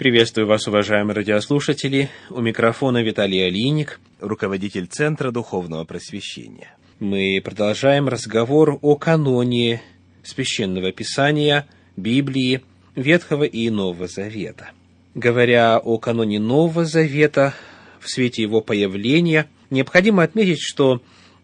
Приветствую вас, уважаемые радиослушатели. У микрофона Виталий Алиник, руководитель Центра Духовного Просвещения. Мы продолжаем разговор о каноне Священного Писания, Библии, Ветхого и Нового Завета. Говоря о каноне Нового Завета в свете его появления, необходимо отметить, что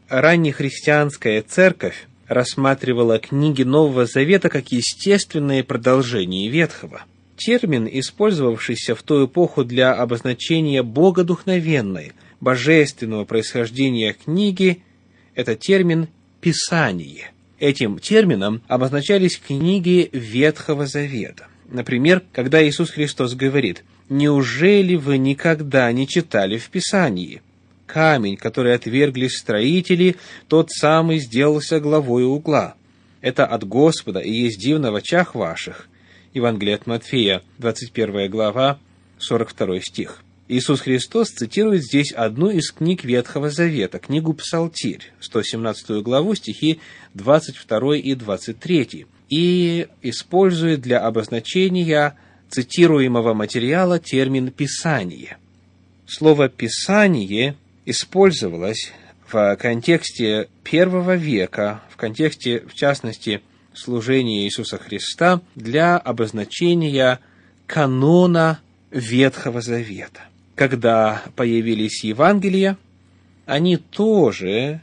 раннехристианская церковь рассматривала книги Нового Завета как естественное продолжение Ветхого. Термин, использовавшийся в ту эпоху для обозначения богодухновенной, божественного происхождения книги, это термин «писание». Этим термином обозначались книги Ветхого Завета. Например, когда Иисус Христос говорит «Неужели вы никогда не читали в Писании?» Камень, который отвергли строители, тот самый сделался главой угла. Это от Господа и есть дивно в очах ваших. Евангелие от Матфея, 21 глава, 42 стих. Иисус Христос цитирует здесь одну из книг Ветхого Завета, книгу Псалтирь, 117 главу, стихи 22 и 23, и использует для обозначения цитируемого материала термин «писание». Слово «писание» использовалась в контексте первого века, в контексте, в частности, служения Иисуса Христа для обозначения канона Ветхого Завета. Когда появились Евангелия, они тоже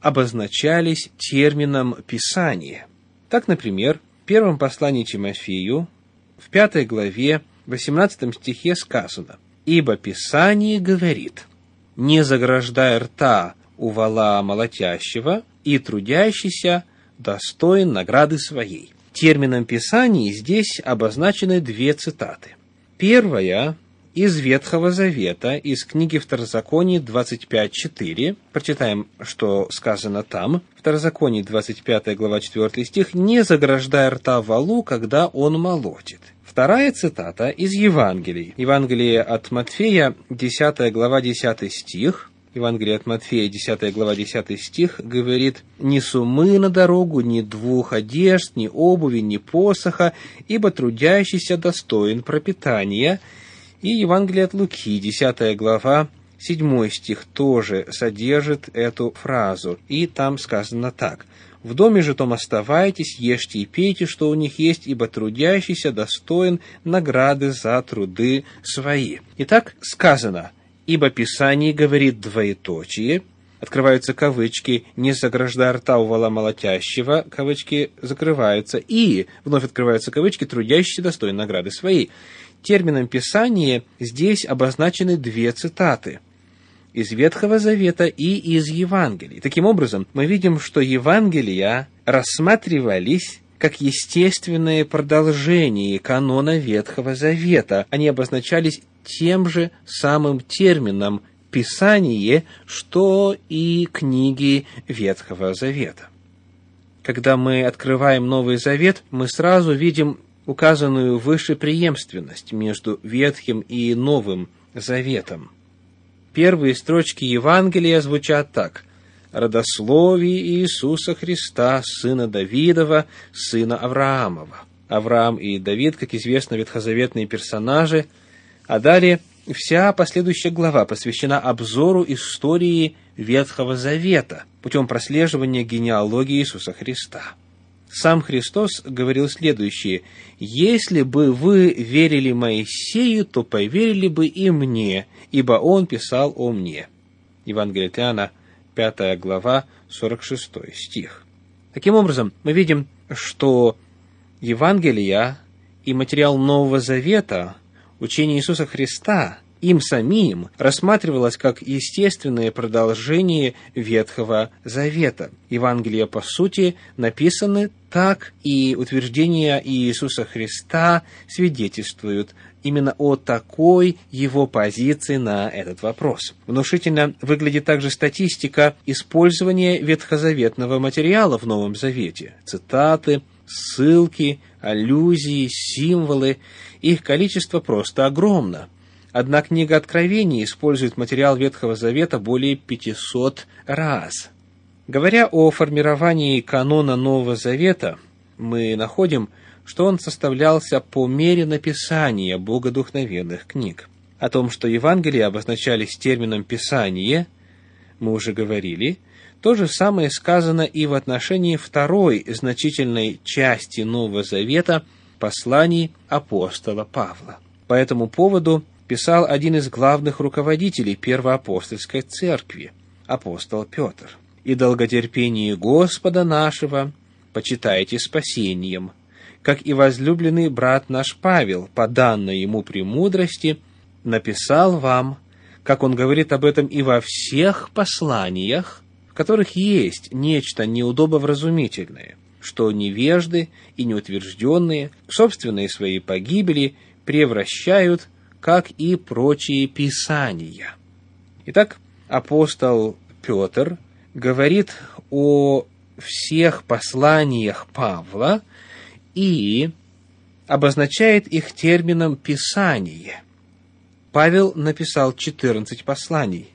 обозначались термином «писание». Так, например, в первом послании Тимофею, в пятой главе, 18 стихе сказано «Ибо Писание говорит, не заграждай рта у вала молотящего, и трудящийся достоин награды своей. Термином Писаний здесь обозначены две цитаты. Первая из Ветхого Завета, из книги Второзаконий 25.4. Прочитаем, что сказано там. Второзаконие 25 глава 4 стих. «Не заграждай рта валу, когда он молотит». Вторая цитата из Евангелий. Евангелие от Матфея, 10 глава, 10 стих. Евангелие от Матфея, 10 глава, 10 стих, говорит, «Ни сумы на дорогу, ни двух одежд, ни обуви, ни посоха, ибо трудящийся достоин пропитания». И Евангелие от Луки, 10 глава, 7 стих тоже содержит эту фразу. И там сказано так. В доме же том оставайтесь, ешьте и пейте, что у них есть, ибо трудящийся достоин награды за труды свои. Итак, сказано, ибо Писание говорит двоеточие, открываются кавычки, не загражда рта у вала молотящего, кавычки закрываются, и вновь открываются кавычки, трудящийся достоин награды своей. Термином Писания здесь обозначены две цитаты – из Ветхого Завета и из Евангелий. Таким образом, мы видим, что Евангелия рассматривались как естественное продолжение канона Ветхого Завета. Они обозначались тем же самым термином «писание», что и книги Ветхого Завета. Когда мы открываем Новый Завет, мы сразу видим указанную выше преемственность между Ветхим и Новым Заветом – Первые строчки Евангелия звучат так. «Родословие Иисуса Христа, сына Давидова, сына Авраамова». Авраам и Давид, как известно, ветхозаветные персонажи, а далее вся последующая глава посвящена обзору истории Ветхого Завета путем прослеживания генеалогии Иисуса Христа. Сам Христос говорил следующее. «Если бы вы верили Моисею, то поверили бы и мне, ибо он писал о мне». Евангелие от Иоанна, 5 глава, 46 стих. Таким образом, мы видим, что Евангелия и материал Нового Завета, учение Иисуса Христа – им самим рассматривалось как естественное продолжение Ветхого Завета. Евангелия, по сути, написаны так, и утверждения Иисуса Христа свидетельствуют именно о такой его позиции на этот вопрос. Внушительно выглядит также статистика использования ветхозаветного материала в Новом Завете. Цитаты, ссылки, аллюзии, символы. Их количество просто огромно – Одна книга Откровений использует материал Ветхого Завета более 500 раз. Говоря о формировании канона Нового Завета, мы находим, что он составлялся по мере написания богодухновенных книг. О том, что Евангелия обозначались термином «писание», мы уже говорили. То же самое сказано и в отношении второй значительной части Нового Завета посланий апостола Павла. По этому поводу писал один из главных руководителей Первоапостольской церкви, апостол Петр. «И долготерпение Господа нашего почитайте спасением, как и возлюбленный брат наш Павел, по данной ему премудрости, написал вам, как он говорит об этом и во всех посланиях, которых есть нечто неудобовразумительное, что невежды и неутвержденные к собственной своей погибели превращают как и прочие писания. Итак, апостол Петр говорит о всех посланиях Павла и обозначает их термином «писание». Павел написал 14 посланий.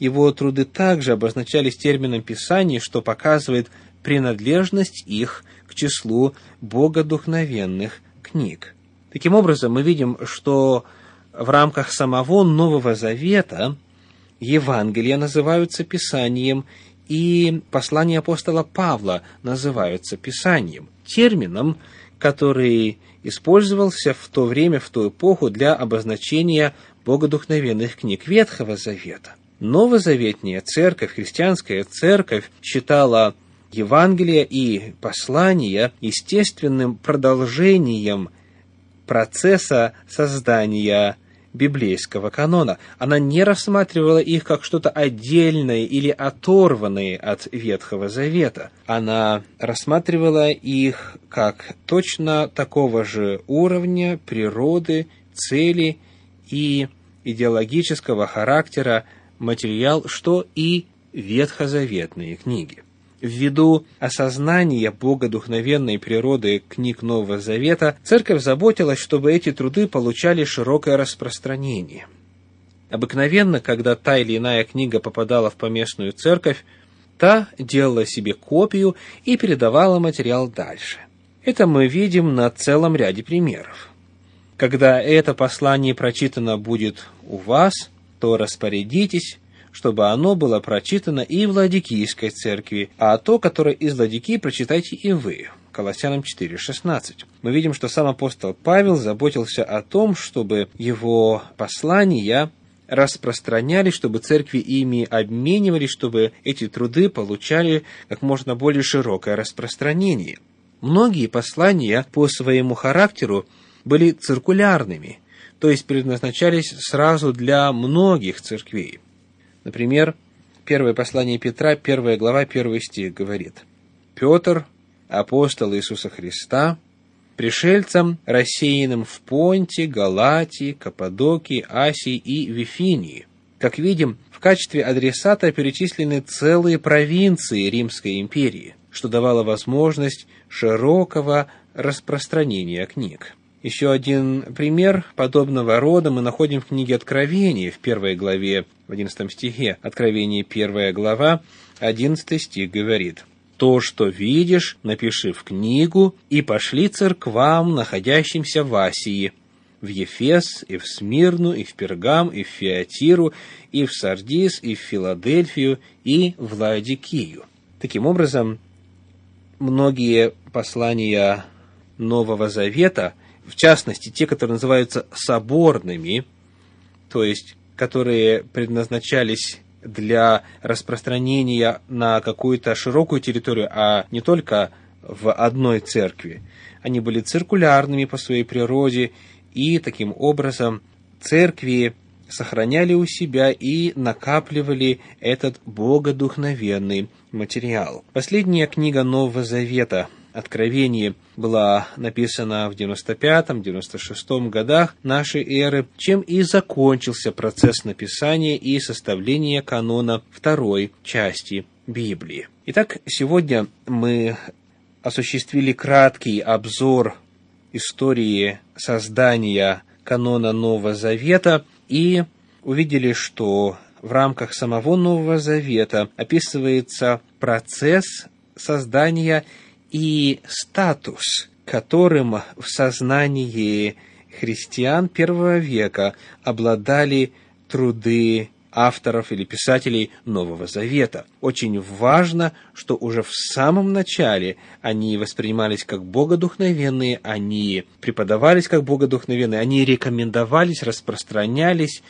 Его труды также обозначались термином «писание», что показывает принадлежность их к числу богодухновенных книг. Таким образом, мы видим, что в рамках самого Нового Завета Евангелия называются Писанием, и послания апостола Павла называются Писанием, термином, который использовался в то время, в ту эпоху для обозначения богодухновенных книг Ветхого Завета. Новозаветняя церковь, христианская церковь считала Евангелие и послания естественным продолжением процесса создания библейского канона. Она не рассматривала их как что-то отдельное или оторванное от Ветхого Завета. Она рассматривала их как точно такого же уровня природы, цели и идеологического характера материал, что и ветхозаветные книги. Ввиду осознания богодухновенной природы книг Нового Завета, Церковь заботилась, чтобы эти труды получали широкое распространение. Обыкновенно, когда та или иная книга попадала в поместную церковь, та делала себе копию и передавала материал дальше. Это мы видим на целом ряде примеров. Когда это послание прочитано будет у вас, то распорядитесь, чтобы оно было прочитано и в Ладикийской церкви, а то, которое из Ладикии, прочитайте и вы. Колоссянам 4.16. Мы видим, что сам апостол Павел заботился о том, чтобы его послания распространялись, чтобы церкви ими обменивались, чтобы эти труды получали как можно более широкое распространение. Многие послания по своему характеру были циркулярными, то есть предназначались сразу для многих церквей. Например, первое послание Петра, первая глава, первый стих говорит. «Петр, апостол Иисуса Христа, пришельцам, рассеянным в Понте, Галатии, Каппадокии, Асии и Вифинии». Как видим, в качестве адресата перечислены целые провинции Римской империи, что давало возможность широкого распространения книг. Еще один пример подобного рода мы находим в книге Откровения в первой главе, в одиннадцатом стихе. Откровение первая глава, одиннадцатый стих говорит «То, что видишь, напиши в книгу, и пошли церквам, находящимся в Асии, в Ефес, и в Смирну, и в Пергам, и в Фиатиру, и в Сардис, и в Филадельфию, и в Ладикию». Таким образом, многие послания Нового Завета – в частности, те, которые называются соборными, то есть которые предназначались для распространения на какую-то широкую территорию, а не только в одной церкви. Они были циркулярными по своей природе, и таким образом церкви сохраняли у себя и накапливали этот богодухновенный материал. Последняя книга Нового Завета Откровение была написана в 95-96 годах нашей эры, чем и закончился процесс написания и составления канона второй части Библии. Итак, сегодня мы осуществили краткий обзор истории создания канона Нового Завета и увидели, что в рамках самого Нового Завета описывается процесс создания и статус которым в сознании христиан первого века обладали труды авторов или писателей Нового Завета. Очень важно, что уже в самом начале они воспринимались как богодухновенные, они преподавались как богодухновенные, они рекомендовались, распространялись,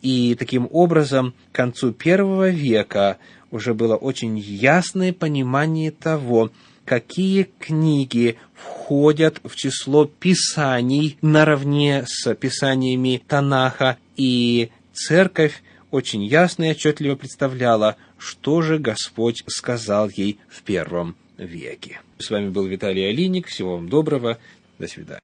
и таким образом к концу первого века уже было очень ясное понимание того, какие книги входят в число писаний наравне с писаниями Танаха, и церковь очень ясно и отчетливо представляла, что же Господь сказал ей в первом веке. С вами был Виталий Алиник. Всего вам доброго. До свидания.